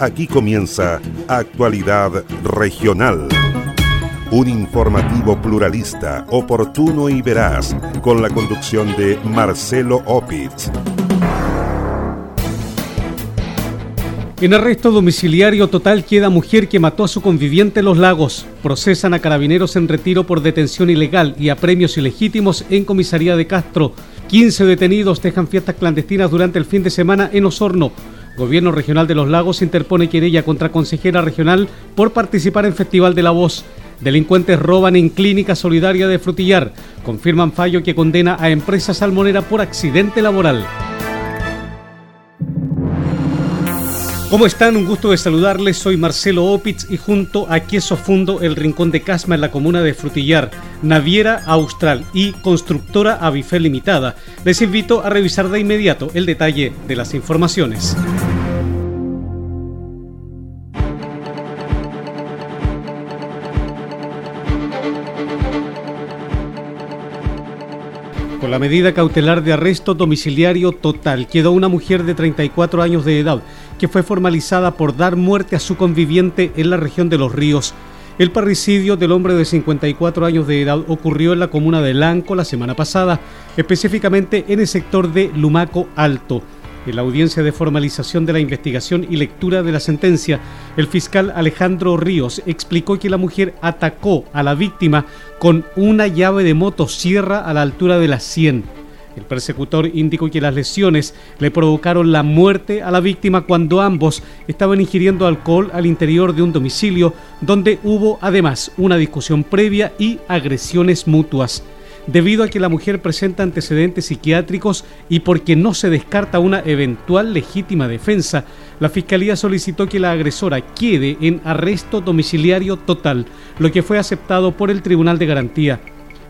Aquí comienza Actualidad Regional. Un informativo pluralista, oportuno y veraz, con la conducción de Marcelo Opitz. En arresto domiciliario total queda mujer que mató a su conviviente en Los Lagos. Procesan a carabineros en retiro por detención ilegal y a premios ilegítimos en comisaría de Castro. 15 detenidos dejan fiestas clandestinas durante el fin de semana en Osorno. Gobierno Regional de Los Lagos interpone querella contra consejera regional por participar en Festival de la Voz. Delincuentes roban en Clínica Solidaria de Frutillar. Confirman fallo que condena a empresa salmonera por accidente laboral. ¿Cómo están? Un gusto de saludarles. Soy Marcelo Opitz y junto a Queso Fundo, el Rincón de Casma en la comuna de Frutillar, Naviera Austral y Constructora Avifel Limitada, les invito a revisar de inmediato el detalle de las informaciones. La medida cautelar de arresto domiciliario total quedó una mujer de 34 años de edad que fue formalizada por dar muerte a su conviviente en la región de Los Ríos. El parricidio del hombre de 54 años de edad ocurrió en la comuna de Lanco la semana pasada, específicamente en el sector de Lumaco Alto. En la audiencia de formalización de la investigación y lectura de la sentencia, el fiscal Alejandro Ríos explicó que la mujer atacó a la víctima con una llave de motosierra a la altura de las 100. El persecutor indicó que las lesiones le provocaron la muerte a la víctima cuando ambos estaban ingiriendo alcohol al interior de un domicilio donde hubo además una discusión previa y agresiones mutuas debido a que la mujer presenta antecedentes psiquiátricos y porque no se descarta una eventual legítima defensa, la Fiscalía solicitó que la agresora quede en arresto domiciliario total, lo que fue aceptado por el Tribunal de Garantía.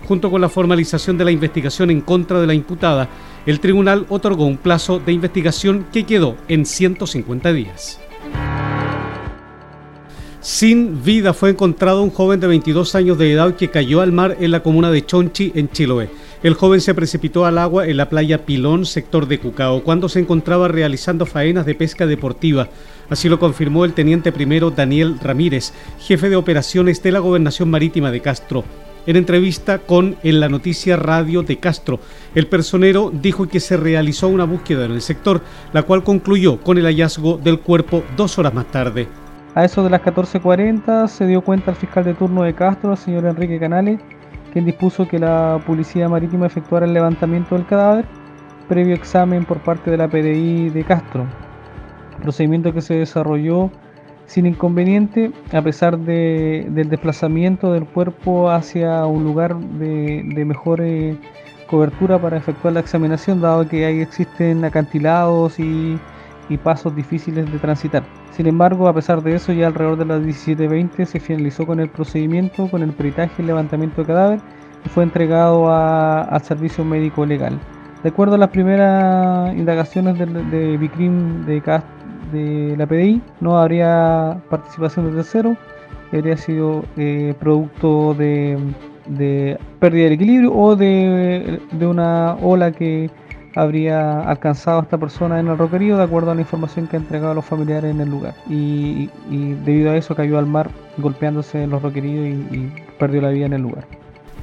Junto con la formalización de la investigación en contra de la imputada, el tribunal otorgó un plazo de investigación que quedó en 150 días. Sin vida fue encontrado un joven de 22 años de edad que cayó al mar en la comuna de Chonchi, en Chiloé. El joven se precipitó al agua en la playa Pilón, sector de Cucao, cuando se encontraba realizando faenas de pesca deportiva. Así lo confirmó el teniente primero Daniel Ramírez, jefe de operaciones de la Gobernación Marítima de Castro. En entrevista con En la Noticia Radio de Castro, el personero dijo que se realizó una búsqueda en el sector, la cual concluyó con el hallazgo del cuerpo dos horas más tarde. A eso de las 14.40 se dio cuenta el fiscal de turno de Castro, el señor Enrique Canales, quien dispuso que la Policía Marítima efectuara el levantamiento del cadáver previo examen por parte de la PDI de Castro. Procedimiento que se desarrolló sin inconveniente a pesar del desplazamiento del cuerpo hacia un lugar de, mejor eh, cobertura para efectuar la examinación, dado que ahí existen acantilados y pasos difíciles de transitar. Sin embargo, a pesar de eso, ya alrededor de las 17.20 se finalizó con el procedimiento, con el peritaje y levantamiento de cadáver y fue entregado al servicio médico legal. De acuerdo a las primeras indagaciones de, de Bicrim de, la PDI, no habría participación de tercero, habría sido eh, producto de, de, pérdida de equilibrio o de, de una ola que habría alcanzado a esta persona en el roquerío de acuerdo a la información que ha entregado los familiares en el lugar. Y, debido a eso cayó al mar golpeándose en los roqueríos y perdió la vida en el lugar.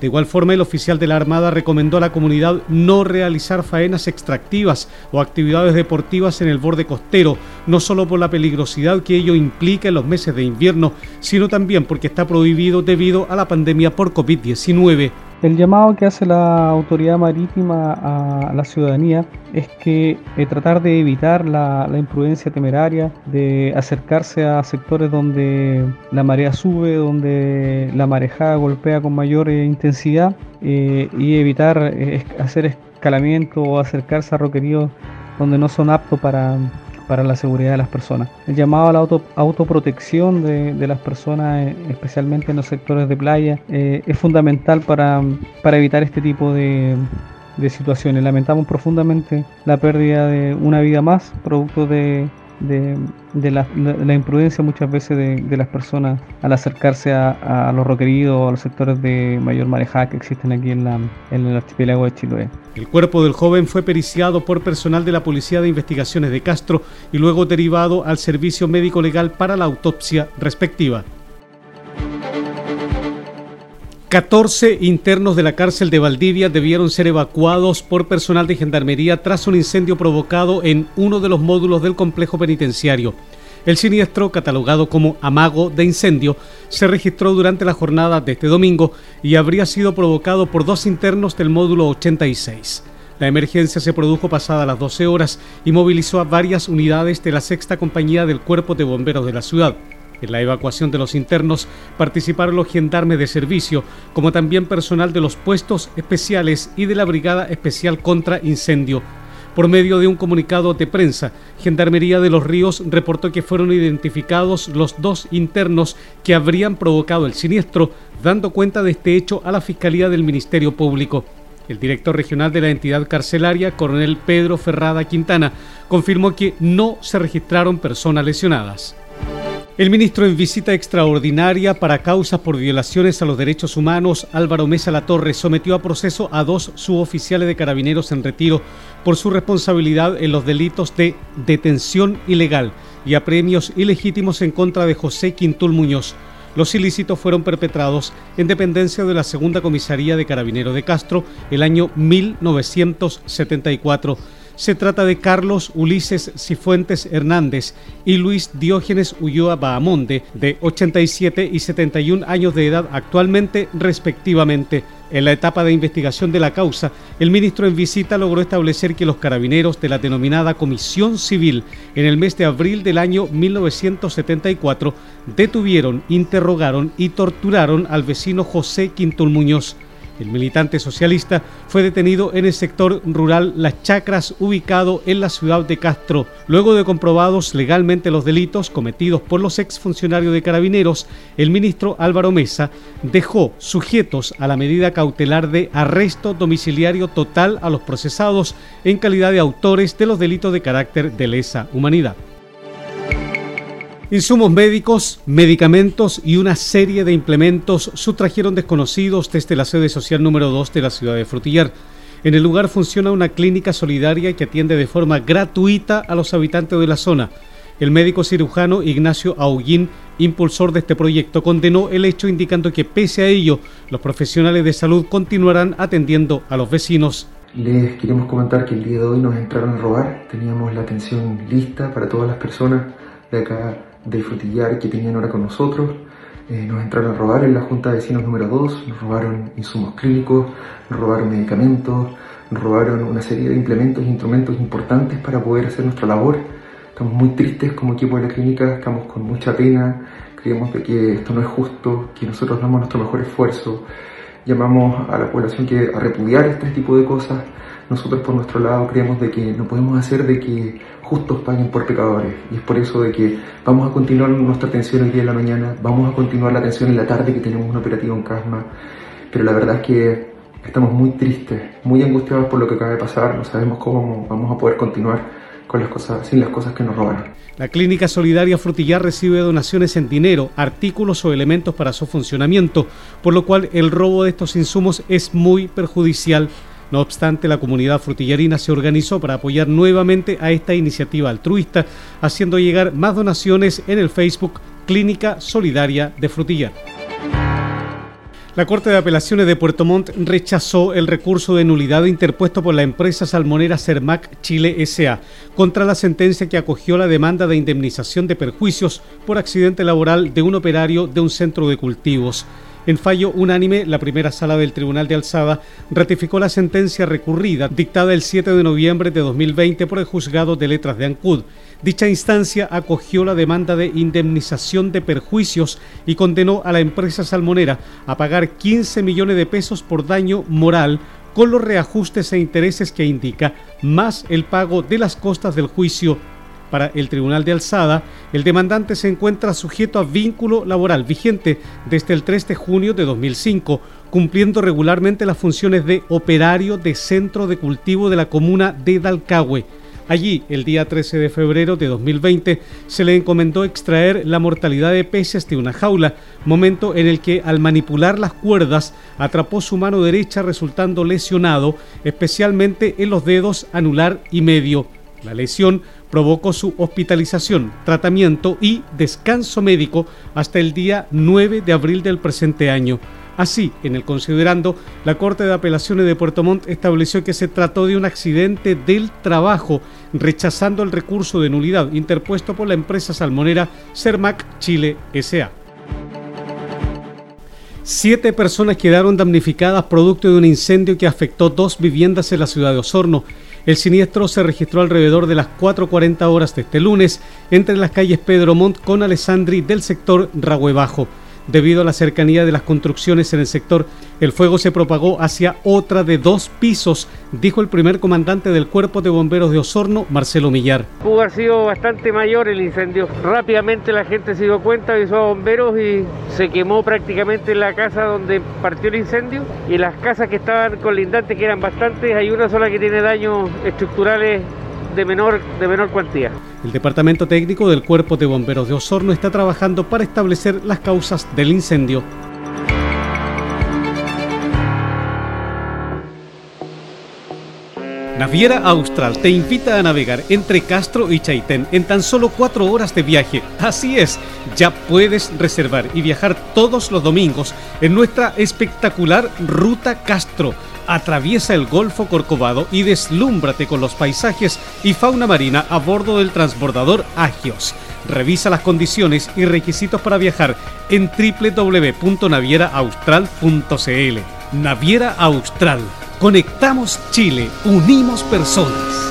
De igual forma, el oficial de la Armada recomendó a la comunidad no realizar faenas extractivas o actividades deportivas en el borde costero, no solo por la peligrosidad que ello implica en los meses de invierno, sino también porque está prohibido debido a la pandemia por COVID-19. El llamado que hace la autoridad marítima a la ciudadanía es que eh, tratar de evitar la, imprudencia temeraria, de acercarse a sectores donde la marea sube, donde la marejada golpea con mayor eh, intensidad eh, y evitar hacer escalamiento o acercarse a roqueríos donde no son aptos para, para la seguridad de las personas. El llamado a la auto, autoprotección de, las personas, eh, especialmente en los sectores de playa, eh, es fundamental para, evitar este tipo de situaciones. Lamentamos profundamente la pérdida de una vida más, producto de, de, la, imprudencia muchas veces de, las personas al acercarse a, los requeridos o a los sectores de mayor marejada que existen aquí en, la, en el archipiélago de Chiloé. El cuerpo del joven fue periciado por personal de la Policía de Investigaciones de Castro y luego derivado al servicio médico legal para la autopsia respectiva. 14 internos de la cárcel de Valdivia debieron ser evacuados por personal de gendarmería tras un incendio provocado en uno de los módulos del complejo penitenciario. El siniestro, catalogado como amago de incendio, se registró durante la jornada de este domingo y habría sido provocado por dos internos del módulo 86. La emergencia se produjo pasada las 12 horas y movilizó a varias unidades de la sexta compañía del Cuerpo de Bomberos de la ciudad. En la evacuación de los internos participaron los gendarmes de servicio, como también personal de los puestos especiales y de la Brigada Especial contra Incendio. Por medio de un comunicado de prensa, Gendarmería de los Ríos reportó que fueron identificados los dos internos que habrían provocado el siniestro, dando cuenta de este hecho a la Fiscalía del Ministerio Público. El director regional de la entidad carcelaria, coronel Pedro Ferrada Quintana, confirmó que no se registraron personas lesionadas. El ministro en visita extraordinaria para causas por violaciones a los derechos humanos, Álvaro Mesa Latorre, sometió a proceso a dos suboficiales de carabineros en retiro por su responsabilidad en los delitos de detención ilegal y apremios ilegítimos en contra de José Quintul Muñoz. Los ilícitos fueron perpetrados en dependencia de la Segunda Comisaría de Carabineros de Castro el año 1974 se trata de Carlos Ulises Cifuentes Hernández y Luis Diógenes Ulloa Bahamonde, de 87 y 71 años de edad actualmente, respectivamente. En la etapa de investigación de la causa, el ministro en visita logró establecer que los carabineros de la denominada Comisión Civil en el mes de abril del año 1974 detuvieron, interrogaron y torturaron al vecino José Quintul Muñoz. El militante socialista fue detenido en el sector rural Las Chacras, ubicado en la ciudad de Castro. Luego de comprobados legalmente los delitos cometidos por los exfuncionarios de carabineros, el ministro Álvaro Mesa dejó sujetos a la medida cautelar de arresto domiciliario total a los procesados en calidad de autores de los delitos de carácter de lesa humanidad. Insumos médicos, medicamentos y una serie de implementos sustrajeron desconocidos desde la sede social número 2 de la ciudad de Frutillar. En el lugar funciona una clínica solidaria que atiende de forma gratuita a los habitantes de la zona. El médico cirujano Ignacio Auguín, impulsor de este proyecto, condenó el hecho indicando que pese a ello, los profesionales de salud continuarán atendiendo a los vecinos. Les queremos comentar que el día de hoy nos entraron a robar, teníamos la atención lista para todas las personas de acá de frutillar que tenían ahora con nosotros. Eh, nos entraron a robar en la Junta de Vecinos número 2, nos robaron insumos clínicos, nos robaron medicamentos, nos robaron una serie de implementos e instrumentos importantes para poder hacer nuestra labor. Estamos muy tristes como equipo de la clínica, estamos con mucha pena, creemos de que esto no es justo, que nosotros damos nuestro mejor esfuerzo. Llamamos a la población que a repudiar este tipo de cosas. Nosotros por nuestro lado creemos de que no podemos hacer de que justos paguen por pecadores. Y es por eso de que vamos a continuar nuestra atención el día de la mañana, vamos a continuar la atención en la tarde que tenemos un operativo en Casma. Pero la verdad es que estamos muy tristes, muy angustiados por lo que acaba de pasar, no sabemos cómo vamos a poder continuar con las cosas, sin las cosas que nos robaron. La Clínica Solidaria Frutillar recibe donaciones en dinero, artículos o elementos para su funcionamiento, por lo cual el robo de estos insumos es muy perjudicial no obstante, la comunidad frutillarina se organizó para apoyar nuevamente a esta iniciativa altruista, haciendo llegar más donaciones en el Facebook Clínica Solidaria de Frutillar. La Corte de Apelaciones de Puerto Montt rechazó el recurso de nulidad interpuesto por la empresa salmonera Cermac Chile SA contra la sentencia que acogió la demanda de indemnización de perjuicios por accidente laboral de un operario de un centro de cultivos. En fallo unánime, la primera sala del Tribunal de Alzada ratificó la sentencia recurrida dictada el 7 de noviembre de 2020 por el juzgado de letras de Ancud. Dicha instancia acogió la demanda de indemnización de perjuicios y condenó a la empresa salmonera a pagar 15 millones de pesos por daño moral con los reajustes e intereses que indica, más el pago de las costas del juicio para el Tribunal de Alzada, el demandante se encuentra sujeto a vínculo laboral vigente desde el 3 de junio de 2005, cumpliendo regularmente las funciones de operario de centro de cultivo de la comuna de Dalcahue. Allí, el día 13 de febrero de 2020, se le encomendó extraer la mortalidad de peces de una jaula, momento en el que al manipular las cuerdas atrapó su mano derecha resultando lesionado, especialmente en los dedos anular y medio. La lesión provocó su hospitalización, tratamiento y descanso médico hasta el día 9 de abril del presente año. Así, en el considerando, la Corte de Apelaciones de Puerto Montt estableció que se trató de un accidente del trabajo, rechazando el recurso de nulidad interpuesto por la empresa salmonera Cermac Chile SA. Siete personas quedaron damnificadas producto de un incendio que afectó dos viviendas en la ciudad de Osorno. El siniestro se registró alrededor de las 4.40 horas de este lunes entre las calles Pedro Montt con Alessandri del sector Ragüe Bajo. Debido a la cercanía de las construcciones en el sector, el fuego se propagó hacia otra de dos pisos, dijo el primer comandante del Cuerpo de Bomberos de Osorno, Marcelo Millar. Pudo haber sido bastante mayor el incendio. Rápidamente la gente se dio cuenta, avisó a bomberos y se quemó prácticamente la casa donde partió el incendio y las casas que estaban colindantes, que eran bastantes, hay una sola que tiene daños estructurales de menor, de menor cuantía. El Departamento Técnico del Cuerpo de Bomberos de Osorno está trabajando para establecer las causas del incendio. Naviera Austral te invita a navegar entre Castro y Chaitén en tan solo cuatro horas de viaje. Así es, ya puedes reservar y viajar todos los domingos en nuestra espectacular Ruta Castro atraviesa el Golfo Corcovado y deslúmbrate con los paisajes y fauna marina a bordo del transbordador Agios. Revisa las condiciones y requisitos para viajar en www.navieraaustral.cl. Naviera Austral. Conectamos Chile, unimos personas.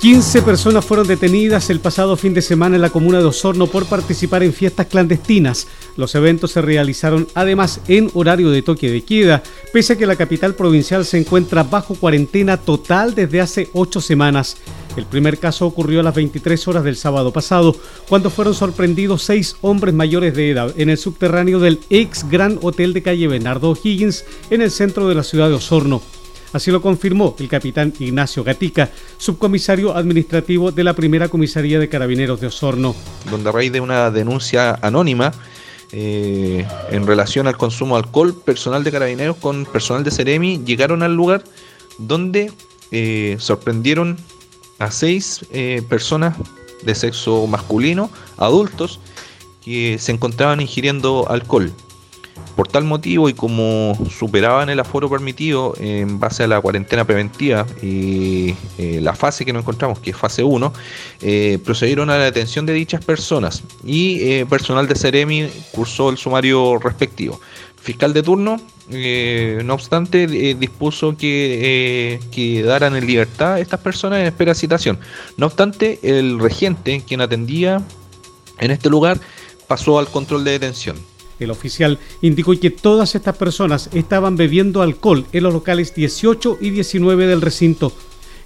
15 personas fueron detenidas el pasado fin de semana en la comuna de Osorno por participar en fiestas clandestinas. Los eventos se realizaron además en horario de toque de queda, pese a que la capital provincial se encuentra bajo cuarentena total desde hace ocho semanas. El primer caso ocurrió a las 23 horas del sábado pasado, cuando fueron sorprendidos seis hombres mayores de edad en el subterráneo del ex Gran Hotel de calle Bernardo Higgins en el centro de la ciudad de Osorno. Así lo confirmó el capitán Ignacio Gatica, subcomisario administrativo de la primera comisaría de carabineros de Osorno. Donde a raíz de una denuncia anónima eh, en relación al consumo de alcohol, personal de carabineros con personal de Ceremi llegaron al lugar donde eh, sorprendieron a seis eh, personas de sexo masculino, adultos, que se encontraban ingiriendo alcohol. Por tal motivo y como superaban el aforo permitido en base a la cuarentena preventiva y eh, la fase que nos encontramos, que es fase 1, eh, procedieron a la detención de dichas personas y eh, personal de Ceremi cursó el sumario respectivo. Fiscal de turno, no obstante, dispuso que quedaran en libertad a estas personas en espera de citación. No obstante, el regente, quien atendía en este lugar, pasó al control de detención. El oficial indicó que todas estas personas estaban bebiendo alcohol en los locales 18 y 19 del recinto.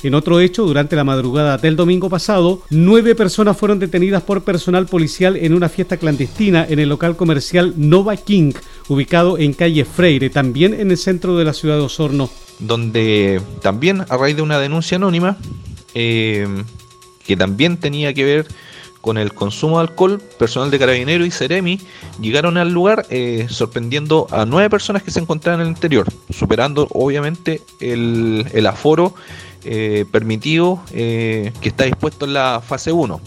En otro hecho, durante la madrugada del domingo pasado, nueve personas fueron detenidas por personal policial en una fiesta clandestina en el local comercial Nova King, ubicado en calle Freire, también en el centro de la ciudad de Osorno. Donde también, a raíz de una denuncia anónima, eh, que también tenía que ver con el consumo de alcohol, personal de Carabinero y Ceremi llegaron al lugar eh, sorprendiendo a nueve personas que se encontraban en el interior, superando obviamente el, aforo eh, permitido eh, que está dispuesto en la fase 1.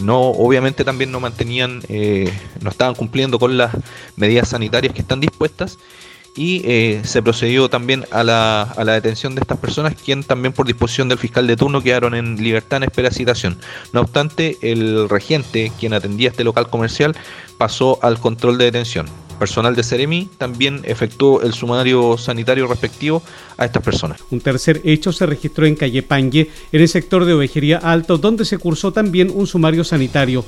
no, obviamente también no mantenían, no estaban cumpliendo con las medidas sanitarias que están dispuestas y eh, se procedió también a la, a la, detención de estas personas, quien también por disposición del fiscal de turno quedaron en libertad en espera de citación. No obstante, el regente, quien atendía este local comercial, pasó al control de detención. Personal de Ceremi también efectuó el sumario sanitario respectivo a estas personas. Un tercer hecho se registró en Calle Pangue, en el sector de Ovejería Alto, donde se cursó también un sumario sanitario.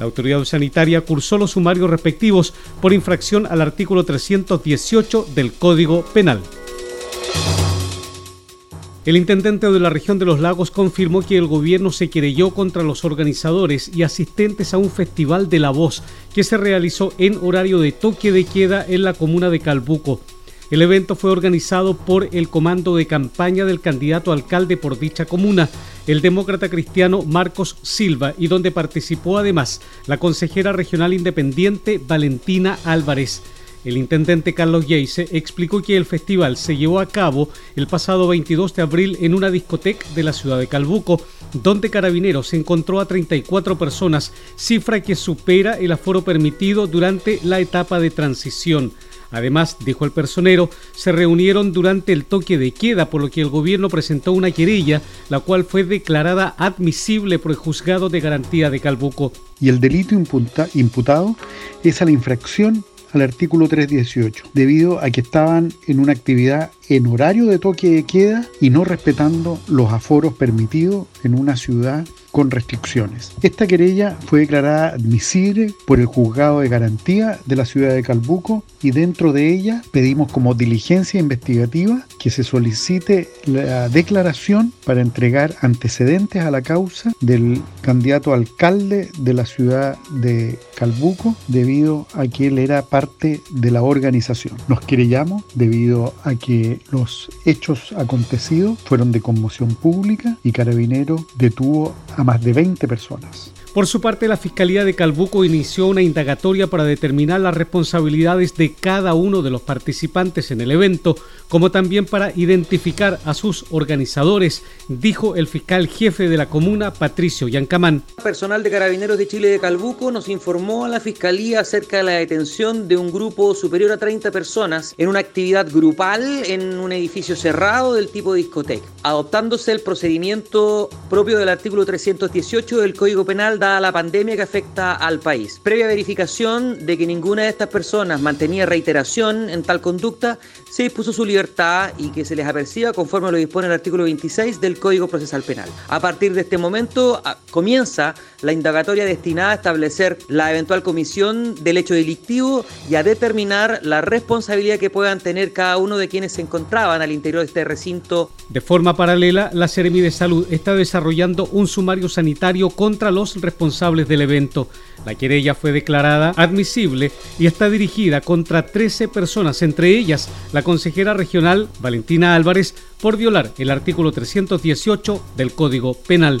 La autoridad sanitaria cursó los sumarios respectivos por infracción al artículo 318 del Código Penal. El intendente de la región de los lagos confirmó que el gobierno se querelló contra los organizadores y asistentes a un festival de la voz que se realizó en horario de toque de queda en la comuna de Calbuco. El evento fue organizado por el comando de campaña del candidato alcalde por dicha comuna, el demócrata cristiano Marcos Silva, y donde participó además la consejera regional independiente Valentina Álvarez. El intendente Carlos Yeise explicó que el festival se llevó a cabo el pasado 22 de abril en una discoteca de la ciudad de Calbuco, donde Carabineros encontró a 34 personas, cifra que supera el aforo permitido durante la etapa de transición. Además, dijo el personero, se reunieron durante el toque de queda, por lo que el gobierno presentó una querella, la cual fue declarada admisible por el juzgado de garantía de Calbuco. Y el delito imputado es a la infracción al artículo 318, debido a que estaban en una actividad en horario de toque de queda y no respetando los aforos permitidos en una ciudad con restricciones. Esta querella fue declarada admisible por el juzgado de garantía de la ciudad de Calbuco y dentro de ella pedimos como diligencia investigativa que se solicite la declaración para entregar antecedentes a la causa del candidato alcalde de la ciudad de Calbuco debido a que él era parte de la organización. Nos querellamos debido a que los hechos acontecidos fueron de conmoción pública y Carabinero detuvo a más de 20 personas. Por su parte, la Fiscalía de Calbuco inició una indagatoria para determinar las responsabilidades de cada uno de los participantes en el evento, como también para identificar a sus organizadores, dijo el fiscal jefe de la comuna, Patricio Yancamán. Personal de Carabineros de Chile de Calbuco nos informó a la Fiscalía acerca de la detención de un grupo superior a 30 personas en una actividad grupal en un edificio cerrado del tipo discoteca, adoptándose el procedimiento propio del artículo 318 del Código Penal dada la pandemia que afecta al país. Previa verificación de que ninguna de estas personas mantenía reiteración en tal conducta, se dispuso su libertad y que se les aperciba conforme lo dispone el artículo 26 del Código Procesal Penal. A partir de este momento comienza la indagatoria destinada a establecer la eventual comisión del hecho delictivo y a determinar la responsabilidad que puedan tener cada uno de quienes se encontraban al interior de este recinto. De forma paralela, la Seremi de Salud está desarrollando un sumario sanitario contra los responsables del evento. La querella fue declarada admisible y está dirigida contra 13 personas, entre ellas la consejera regional Valentina Álvarez, por violar el artículo 318 del Código Penal.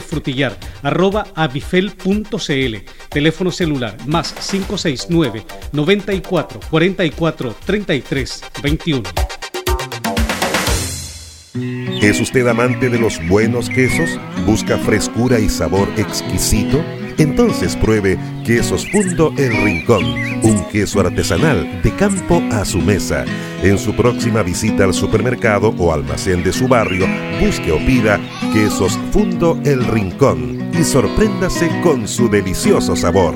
praderasdefrutillar.avifel.cl Teléfono celular más 569 94 44 33 21. ¿Es usted amante de los buenos quesos? ¿Busca frescura y sabor exquisito? Entonces pruebe Quesos Fundo El Rincón, un queso artesanal de campo a su mesa. En su próxima visita al supermercado o almacén de su barrio, busque o pida Quesos Fundo El Rincón y sorpréndase con su delicioso sabor.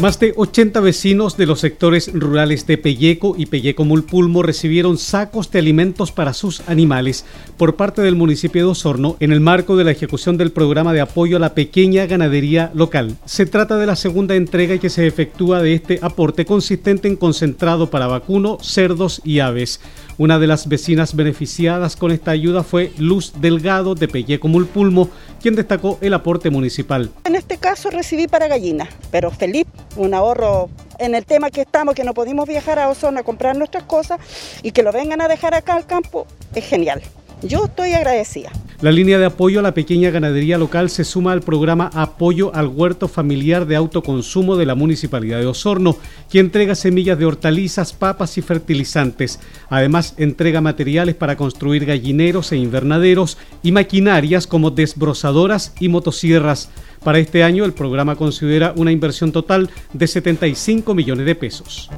Más de 80 vecinos de los sectores rurales de Pelleco y Pelleco Mulpulmo recibieron sacos de alimentos para sus animales por parte del municipio de Osorno en el marco de la ejecución del programa de apoyo a la pequeña ganadería local. Se trata de la segunda entrega que se efectúa de este aporte consistente en concentrado para vacuno, cerdos y aves. Una de las vecinas beneficiadas con esta ayuda fue Luz Delgado de Pelleco Mulpulmo, quien destacó el aporte municipal. En este caso recibí para gallinas, pero feliz, un ahorro en el tema que estamos, que no pudimos viajar a Osorno a comprar nuestras cosas y que lo vengan a dejar acá al campo, es genial. Yo estoy agradecida. La línea de apoyo a la pequeña ganadería local se suma al programa Apoyo al Huerto Familiar de Autoconsumo de la Municipalidad de Osorno, que entrega semillas de hortalizas, papas y fertilizantes. Además, entrega materiales para construir gallineros e invernaderos y maquinarias como desbrozadoras y motosierras. Para este año, el programa considera una inversión total de 75 millones de pesos.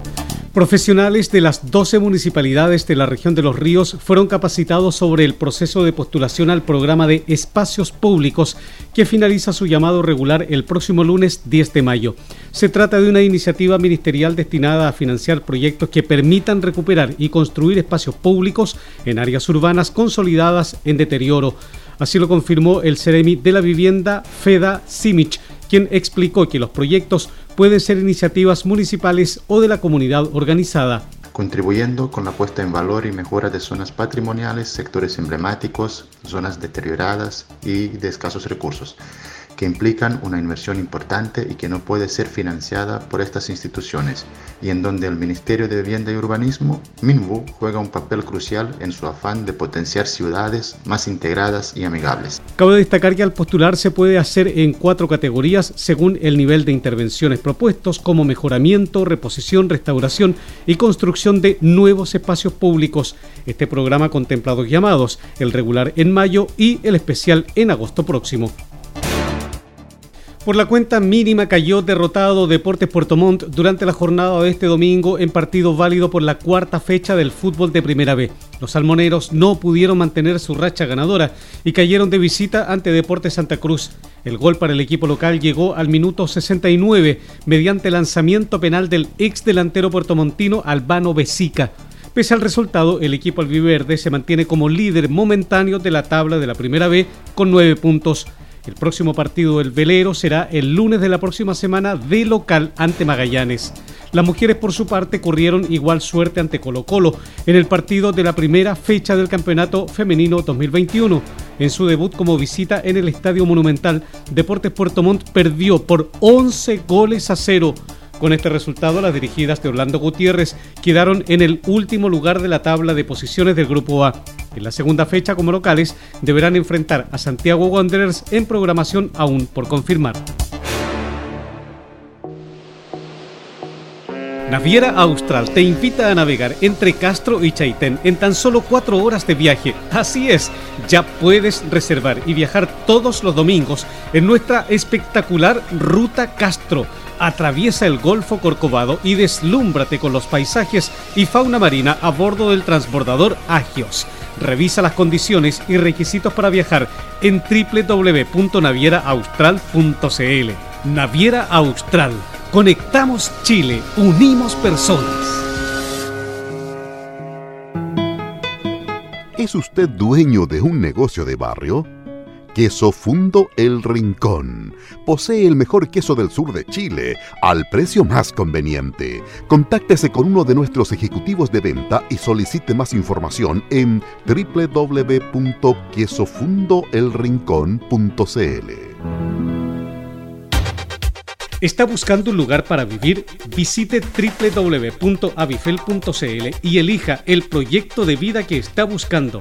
Profesionales de las 12 municipalidades de la región de los ríos fueron capacitados sobre el proceso de postulación al programa de espacios públicos que finaliza su llamado regular el próximo lunes 10 de mayo. Se trata de una iniciativa ministerial destinada a financiar proyectos que permitan recuperar y construir espacios públicos en áreas urbanas consolidadas en deterioro. Así lo confirmó el Ceremi de la Vivienda, Feda Simich, quien explicó que los proyectos pueden ser iniciativas municipales o de la comunidad organizada. Contribuyendo con la puesta en valor y mejora de zonas patrimoniales, sectores emblemáticos, zonas deterioradas y de escasos recursos que implican una inversión importante y que no puede ser financiada por estas instituciones, y en donde el Ministerio de Vivienda y Urbanismo, MINVU, juega un papel crucial en su afán de potenciar ciudades más integradas y amigables. Cabe destacar que al postular se puede hacer en cuatro categorías según el nivel de intervenciones propuestos, como mejoramiento, reposición, restauración y construcción de nuevos espacios públicos. Este programa contempla dos llamados, el regular en mayo y el especial en agosto próximo. Por la cuenta mínima cayó derrotado Deportes Puerto Montt durante la jornada de este domingo en partido válido por la cuarta fecha del fútbol de Primera B. Los salmoneros no pudieron mantener su racha ganadora y cayeron de visita ante Deportes Santa Cruz. El gol para el equipo local llegó al minuto 69 mediante lanzamiento penal del ex delantero puertomontino Albano Besica. Pese al resultado, el equipo albiverde se mantiene como líder momentáneo de la tabla de la Primera B con nueve puntos. El próximo partido del velero será el lunes de la próxima semana de local ante Magallanes. Las mujeres por su parte corrieron igual suerte ante Colo Colo en el partido de la primera fecha del Campeonato Femenino 2021. En su debut como visita en el Estadio Monumental, Deportes Puerto Montt perdió por 11 goles a cero con este resultado, las dirigidas de Orlando Gutiérrez quedaron en el último lugar de la tabla de posiciones del Grupo A. En la segunda fecha, como locales, deberán enfrentar a Santiago Wanderers en programación aún por confirmar. Naviera Austral te invita a navegar entre Castro y Chaitén en tan solo cuatro horas de viaje. Así es, ya puedes reservar y viajar todos los domingos en nuestra espectacular Ruta Castro atraviesa el Golfo Corcovado y deslúmbrate con los paisajes y fauna marina a bordo del transbordador Agios. Revisa las condiciones y requisitos para viajar en www.navieraaustral.cl. Naviera Austral. Conectamos Chile, unimos personas. ¿Es usted dueño de un negocio de barrio? Queso Fundo El Rincón. Posee el mejor queso del sur de Chile al precio más conveniente. Contáctese con uno de nuestros ejecutivos de venta y solicite más información en www.quesofundoelrincón.cl. ¿Está buscando un lugar para vivir? Visite www.avifel.cl y elija el proyecto de vida que está buscando.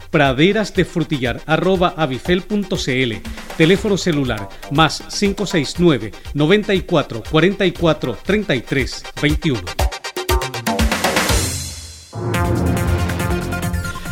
praderasdefrutillar.avifel.cl Teléfono celular más 569 94 44 33 21.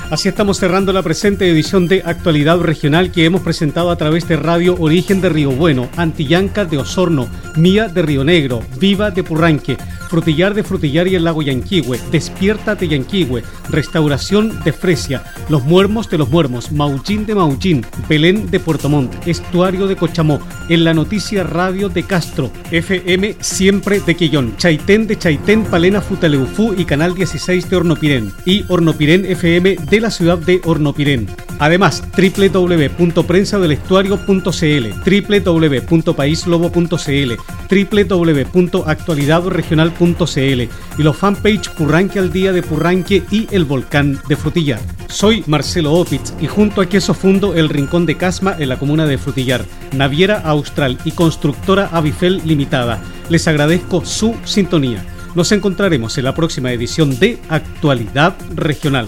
Así estamos cerrando la presente edición de Actualidad Regional que hemos presentado a través de Radio Origen de Río Bueno, Antillanca de Osorno, Mía de Río Negro, Viva de Purranque, Frutillar de Frutillar y el Lago Yanquihue, Despierta de Yanquihue, Restauración de Fresia, Los Muermos de los Muermos, Mauchín de Mauchín, Belén de Puerto Montt, Estuario de Cochamó, En la Noticia Radio de Castro, FM Siempre de Quillón, Chaitén de Chaitén, Palena Futaleufú y Canal 16 de Hornopirén y Hornopirén FM la ciudad de Hornopirén. Además, www.prensadelestuario.cl, www.paislobo.cl, www.actualidadregional.cl y los fanpage Purranque al Día de Purranque y El Volcán de Frutillar. Soy Marcelo Opitz y junto a Queso Fundo El Rincón de Casma en la comuna de Frutillar, Naviera Austral y Constructora Avifel Limitada. Les agradezco su sintonía. Nos encontraremos en la próxima edición de Actualidad Regional.